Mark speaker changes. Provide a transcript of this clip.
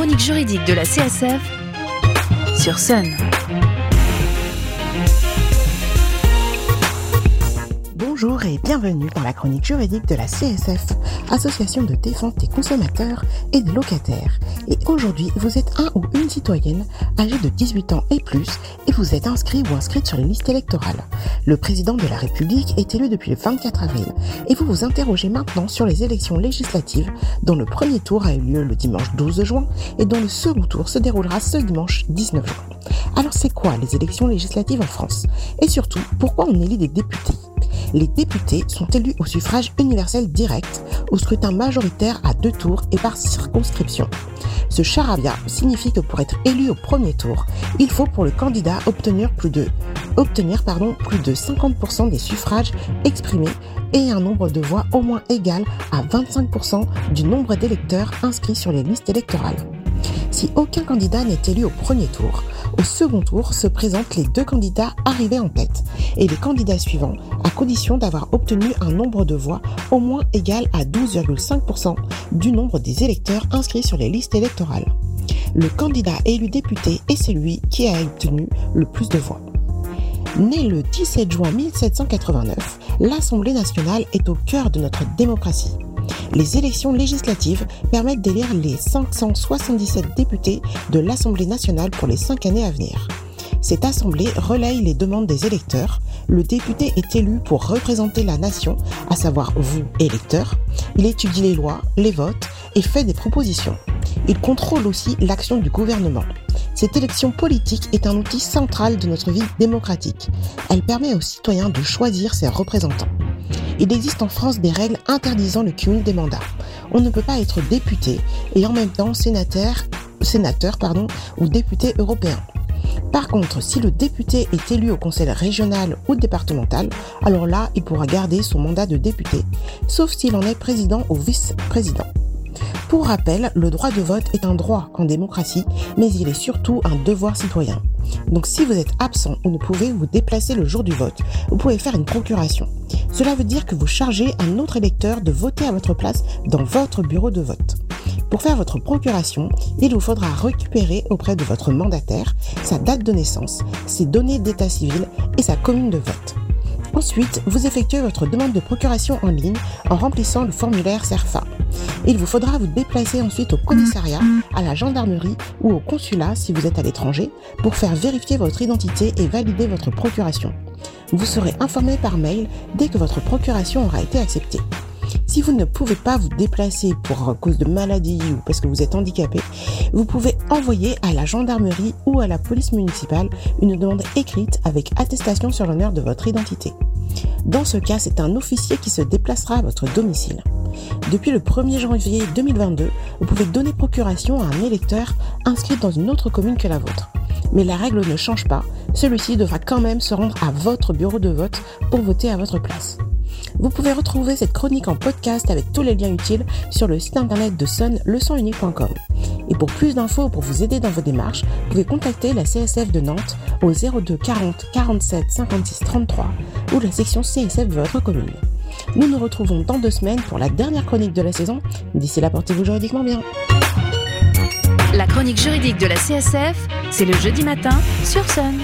Speaker 1: chronique juridique de la CSF sur Sun.
Speaker 2: Bonjour et bienvenue dans la chronique juridique de la CSF, Association de défense des consommateurs et des locataires. Et aujourd'hui, vous êtes un ou une citoyenne âgée de 18 ans et plus et vous êtes inscrit ou inscrite sur les listes électorales. Le président de la République est élu depuis le 24 avril et vous vous interrogez maintenant sur les élections législatives dont le premier tour a eu lieu le dimanche 12 juin et dont le second tour se déroulera ce dimanche 19 juin. Alors c'est quoi les élections législatives en France? Et surtout, pourquoi on élit des députés? Les députés sont élus au suffrage universel direct, au scrutin majoritaire à deux tours et par circonscription. Ce charabia signifie que pour être élu au premier tour, il faut pour le candidat obtenir plus de, obtenir, pardon, plus de 50% des suffrages exprimés et un nombre de voix au moins égal à 25% du nombre d'électeurs inscrits sur les listes électorales. Si aucun candidat n'est élu au premier tour, au second tour se présentent les deux candidats arrivés en tête et les candidats suivants à condition d'avoir obtenu un nombre de voix au moins égal à 12,5% du nombre des électeurs inscrits sur les listes électorales. Le candidat élu député est celui qui a obtenu le plus de voix. Né le 17 juin 1789, l'Assemblée nationale est au cœur de notre démocratie. Les élections législatives permettent d'élire les 577 députés de l'Assemblée nationale pour les cinq années à venir. Cette assemblée relaye les demandes des électeurs. Le député est élu pour représenter la nation, à savoir vous, électeurs. Il étudie les lois, les votes et fait des propositions. Il contrôle aussi l'action du gouvernement. Cette élection politique est un outil central de notre vie démocratique. Elle permet aux citoyens de choisir ses représentants. Il existe en France des règles interdisant le cumul des mandats. On ne peut pas être député et en même temps sénateur, ou député européen. Par contre, si le député est élu au conseil régional ou départemental, alors là, il pourra garder son mandat de député, sauf s'il en est président ou vice-président. Pour rappel, le droit de vote est un droit en démocratie, mais il est surtout un devoir citoyen. Donc si vous êtes absent ou ne pouvez vous déplacer le jour du vote, vous pouvez faire une procuration. Cela veut dire que vous chargez un autre électeur de voter à votre place dans votre bureau de vote. Pour faire votre procuration, il vous faudra récupérer auprès de votre mandataire sa date de naissance, ses données d'état civil et sa commune de vote. Ensuite, vous effectuez votre demande de procuration en ligne en remplissant le formulaire CERFA. Il vous faudra vous déplacer ensuite au commissariat, à la gendarmerie ou au consulat si vous êtes à l'étranger pour faire vérifier votre identité et valider votre procuration. Vous serez informé par mail dès que votre procuration aura été acceptée. Si vous ne pouvez pas vous déplacer pour cause de maladie ou parce que vous êtes handicapé, vous pouvez envoyer à la gendarmerie ou à la police municipale une demande écrite avec attestation sur l'honneur de votre identité. Dans ce cas, c'est un officier qui se déplacera à votre domicile. Depuis le 1er janvier 2022, vous pouvez donner procuration à un électeur inscrit dans une autre commune que la vôtre. Mais la règle ne change pas, celui-ci devra quand même se rendre à votre bureau de vote pour voter à votre place. Vous pouvez retrouver cette chronique en podcast avec tous les liens utiles sur le site internet de Sun, leçonunique.com. Et pour plus d'infos pour vous aider dans vos démarches, vous pouvez contacter la CSF de Nantes au 02 40 47 56 33 ou la section CSF de votre commune. Nous nous retrouvons dans deux semaines pour la dernière chronique de la saison. D'ici là, portez-vous juridiquement bien.
Speaker 1: La chronique juridique de la CSF, c'est le jeudi matin sur Sun.